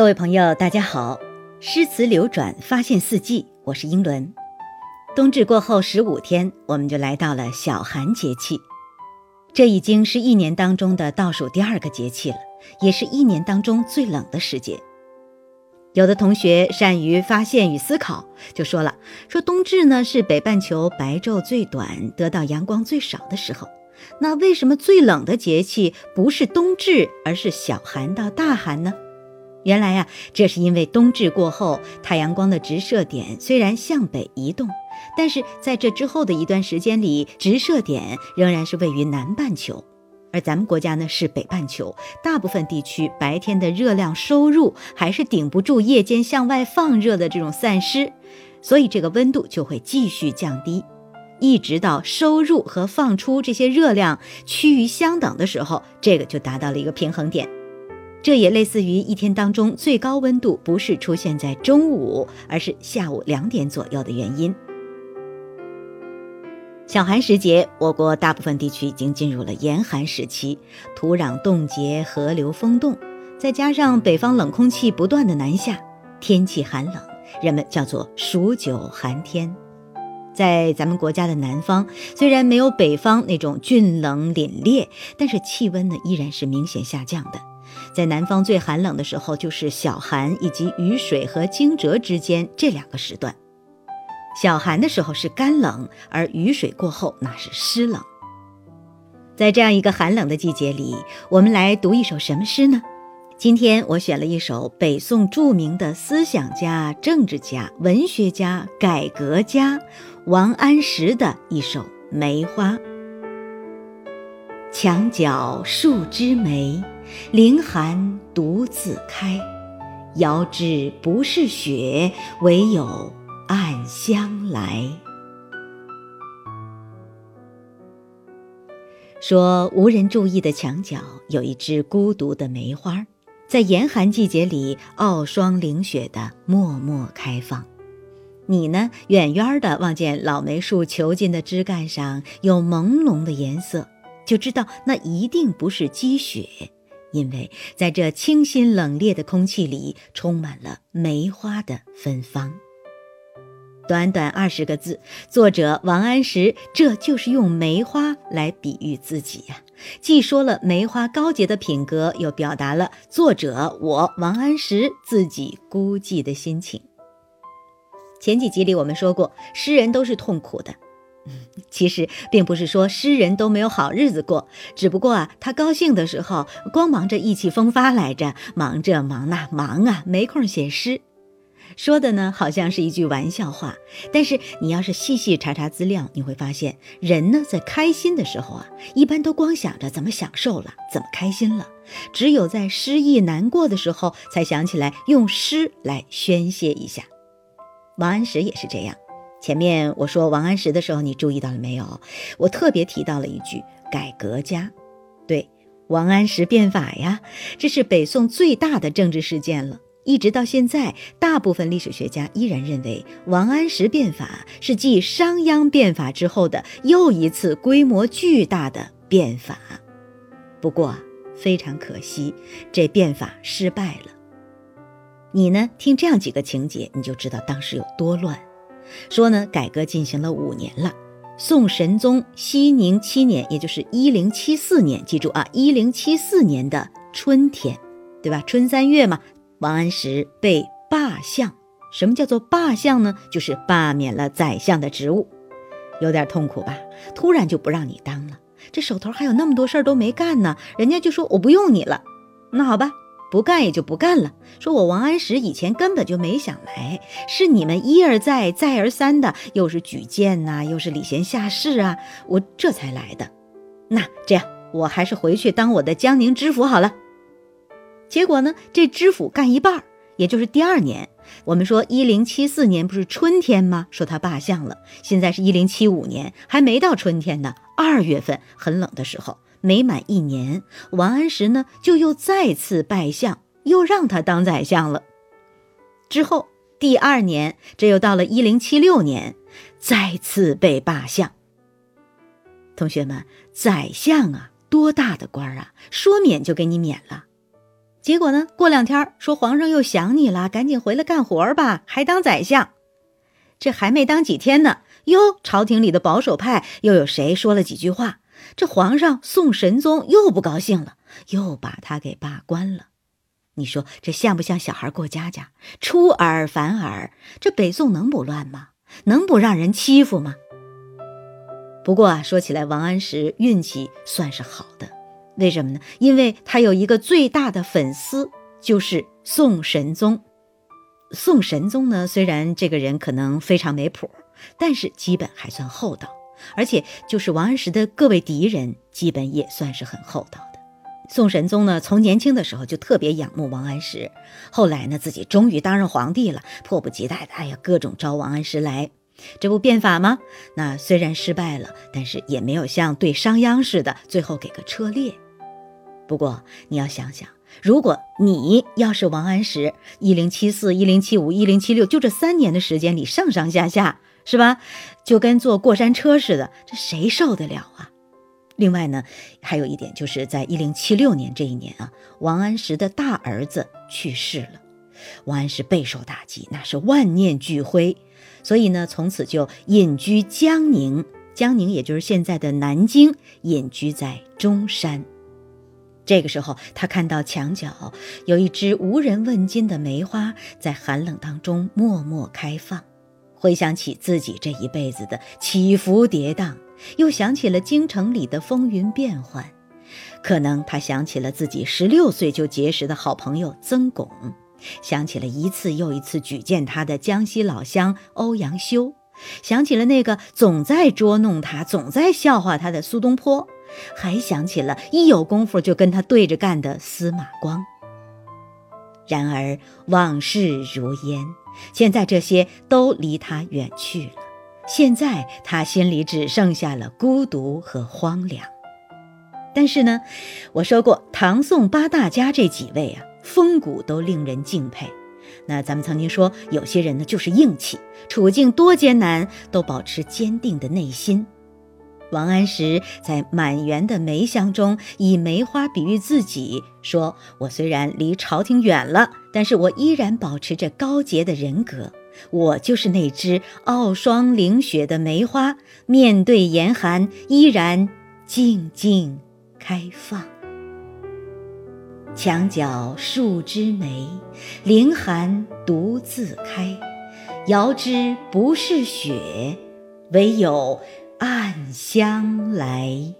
各位朋友，大家好！诗词流转，发现四季，我是英伦。冬至过后十五天，我们就来到了小寒节气。这已经是一年当中的倒数第二个节气了，也是一年当中最冷的时节。有的同学善于发现与思考，就说了：说冬至呢是北半球白昼最短、得到阳光最少的时候。那为什么最冷的节气不是冬至，而是小寒到大寒呢？原来呀，这是因为冬至过后，太阳光的直射点虽然向北移动，但是在这之后的一段时间里，直射点仍然是位于南半球，而咱们国家呢是北半球，大部分地区白天的热量收入还是顶不住夜间向外放热的这种散失，所以这个温度就会继续降低，一直到收入和放出这些热量趋于相等的时候，这个就达到了一个平衡点。这也类似于一天当中最高温度不是出现在中午，而是下午两点左右的原因。小寒时节，我国大部分地区已经进入了严寒时期，土壤冻结，河流封冻，再加上北方冷空气不断的南下，天气寒冷，人们叫做数九寒天。在咱们国家的南方，虽然没有北方那种峻冷凛冽，但是气温呢依然是明显下降的。在南方最寒冷的时候，就是小寒以及雨水和惊蛰之间这两个时段。小寒的时候是干冷，而雨水过后那是湿冷。在这样一个寒冷的季节里，我们来读一首什么诗呢？今天我选了一首北宋著名的思想家、政治家、文学家、改革家王安石的一首《梅花》。墙角数枝梅。凌寒独自开，遥知不是雪，唯有暗香来。说无人注意的墙角有一只孤独的梅花，在严寒季节里傲霜凌雪的默默开放。你呢，远远的望见老梅树遒劲的枝干上有朦胧的颜色，就知道那一定不是积雪。因为在这清新冷冽的空气里，充满了梅花的芬芳。短短二十个字，作者王安石这就是用梅花来比喻自己呀，既说了梅花高洁的品格，又表达了作者我王安石自己孤寂的心情。前几集里我们说过，诗人都是痛苦的。其实并不是说诗人都没有好日子过，只不过啊，他高兴的时候光忙着意气风发来着，忙这忙那忙啊，没空写诗。说的呢，好像是一句玩笑话，但是你要是细细查查资料，你会发现，人呢在开心的时候啊，一般都光想着怎么享受了，怎么开心了；只有在失意难过的时候，才想起来用诗来宣泄一下。王安石也是这样。前面我说王安石的时候，你注意到了没有？我特别提到了一句“改革家”，对，王安石变法呀，这是北宋最大的政治事件了。一直到现在，大部分历史学家依然认为王安石变法是继商鞅变法之后的又一次规模巨大的变法。不过非常可惜，这变法失败了。你呢？听这样几个情节，你就知道当时有多乱。说呢，改革进行了五年了。宋神宗熙宁七年，也就是一零七四年，记住啊，一零七四年的春天，对吧？春三月嘛，王安石被罢相。什么叫做罢相呢？就是罢免了宰相的职务，有点痛苦吧？突然就不让你当了，这手头还有那么多事儿都没干呢，人家就说我不用你了。那好吧。不干也就不干了。说我王安石以前根本就没想来，是你们一而再、再而三的，又是举荐呐，又是礼贤下士啊，我这才来的。那这样，我还是回去当我的江宁知府好了。结果呢，这知府干一半，也就是第二年，我们说一零七四年不是春天吗？说他罢相了。现在是一零七五年，还没到春天呢，二月份很冷的时候。没满一年，王安石呢就又再次拜相，又让他当宰相了。之后第二年，这又到了一零七六年，再次被罢相。同学们，宰相啊，多大的官啊，说免就给你免了。结果呢，过两天说皇上又想你了，赶紧回来干活吧，还当宰相。这还没当几天呢，哟，朝廷里的保守派又有谁说了几句话？这皇上宋神宗又不高兴了，又把他给罢官了。你说这像不像小孩过家家，出尔反尔？这北宋能不乱吗？能不让人欺负吗？不过啊，说起来，王安石运气算是好的。为什么呢？因为他有一个最大的粉丝，就是宋神宗。宋神宗呢，虽然这个人可能非常没谱，但是基本还算厚道，而且就是王安石的各位敌人，基本也算是很厚道的。宋神宗呢，从年轻的时候就特别仰慕王安石，后来呢，自己终于当上皇帝了，迫不及待的，哎呀，各种招王安石来。这不变法吗？那虽然失败了，但是也没有像对商鞅似的，最后给个车裂。不过你要想想，如果你要是王安石，一零七四、一零七五、一零七六，就这三年的时间里，上上下下是吧？就跟坐过山车似的，这谁受得了啊？另外呢，还有一点就是在一零七六年这一年啊，王安石的大儿子去世了，王安石备受打击，那是万念俱灰。所以呢，从此就隐居江宁，江宁也就是现在的南京，隐居在中山。这个时候，他看到墙角有一枝无人问津的梅花在寒冷当中默默开放，回想起自己这一辈子的起伏跌宕，又想起了京城里的风云变幻，可能他想起了自己十六岁就结识的好朋友曾巩。想起了一次又一次举荐他的江西老乡欧阳修，想起了那个总在捉弄他、总在笑话他的苏东坡，还想起了一有功夫就跟他对着干的司马光。然而往事如烟，现在这些都离他远去了。现在他心里只剩下了孤独和荒凉。但是呢，我说过唐宋八大家这几位啊。风骨都令人敬佩。那咱们曾经说，有些人呢就是硬气，处境多艰难都保持坚定的内心。王安石在满园的梅香中，以梅花比喻自己，说：“我虽然离朝廷远了，但是我依然保持着高洁的人格。我就是那只傲霜凌雪的梅花，面对严寒依然静静开放。”墙角数枝梅，凌寒独自开。遥知不是雪，唯有暗香来。